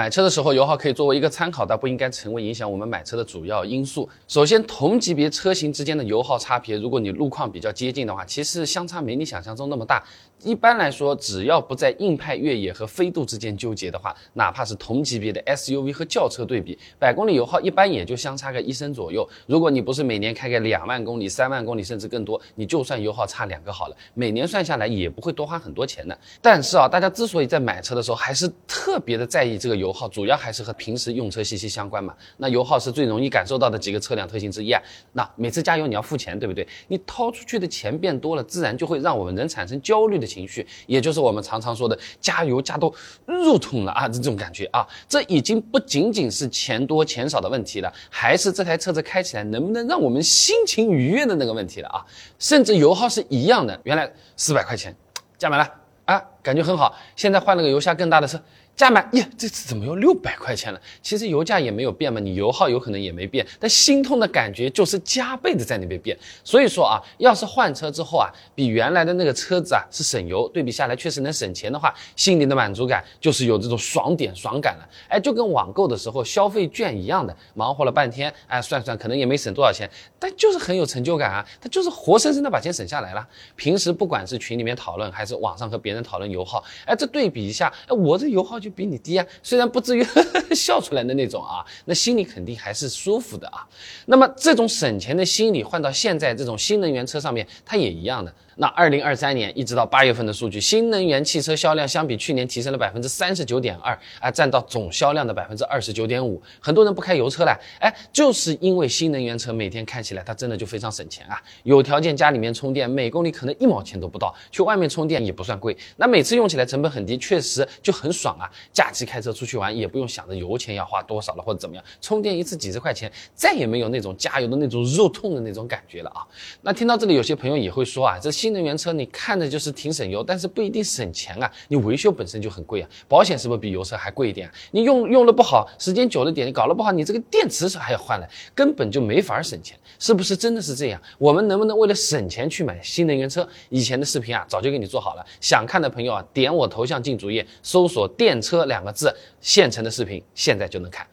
买车的时候，油耗可以作为一个参考，但不应该成为影响我们买车的主要因素。首先，同级别车型之间的油耗差别，如果你路况比较接近的话，其实相差没你想象中那么大。一般来说，只要不在硬派越野和飞度之间纠结的话，哪怕是同级别的 SUV 和轿车对比，百公里油耗一般也就相差个一升左右。如果你不是每年开个两万公里、三万公里，甚至更多，你就算油耗差两个好了，每年算下来也不会多花很多钱的。但是啊，大家之所以在买车的时候还是特别的在意这个油，油耗主要还是和平时用车息息相关嘛。那油耗是最容易感受到的几个车辆特性之一啊。那每次加油你要付钱，对不对？你掏出去的钱变多了，自然就会让我们人产生焦虑的情绪，也就是我们常常说的加油加到肉痛了啊，这种感觉啊。这已经不仅仅是钱多钱少的问题了，还是这台车子开起来能不能让我们心情愉悦的那个问题了啊。甚至油耗是一样的，原来四百块钱加满了啊，感觉很好。现在换了个油箱更大的车。加满呀，这次怎么又六百块钱了？其实油价也没有变嘛，你油耗有可能也没变，但心痛的感觉就是加倍的在那边变。所以说啊，要是换车之后啊，比原来的那个车子啊是省油，对比下来确实能省钱的话，心里的满足感就是有这种爽点爽感了。哎，就跟网购的时候消费券一样的，忙活了半天，哎，算算可能也没省多少钱，但就是很有成就感啊，他就是活生生的把钱省下来了。平时不管是群里面讨论，还是网上和别人讨论油耗，哎，这对比一下，哎，我这油耗就。比你低啊，虽然不至于 笑出来的那种啊，那心里肯定还是舒服的啊。那么这种省钱的心理换到现在这种新能源车上面，它也一样的。那二零二三年一直到八月份的数据，新能源汽车销量相比去年提升了百分之三十九点二，啊，占到总销量的百分之二十九点五。很多人不开油车了，哎，就是因为新能源车每天开起来它真的就非常省钱啊。有条件家里面充电，每公里可能一毛钱都不到，去外面充电也不算贵。那每次用起来成本很低，确实就很爽啊。假期开车出去玩也不用想着油钱要花多少了或者怎么样，充电一次几十块钱，再也没有那种加油的那种肉痛的那种感觉了啊。那听到这里，有些朋友也会说啊，这新新能源车你看着就是挺省油，但是不一定省钱啊。你维修本身就很贵啊，保险是不是比油车还贵一点？你用用了不好，时间久了点，你搞了不好，你这个电池还要换了，根本就没法省钱，是不是真的是这样？我们能不能为了省钱去买新能源车？以前的视频啊，早就给你做好了，想看的朋友啊，点我头像进主页，搜索“电车”两个字，现成的视频现在就能看。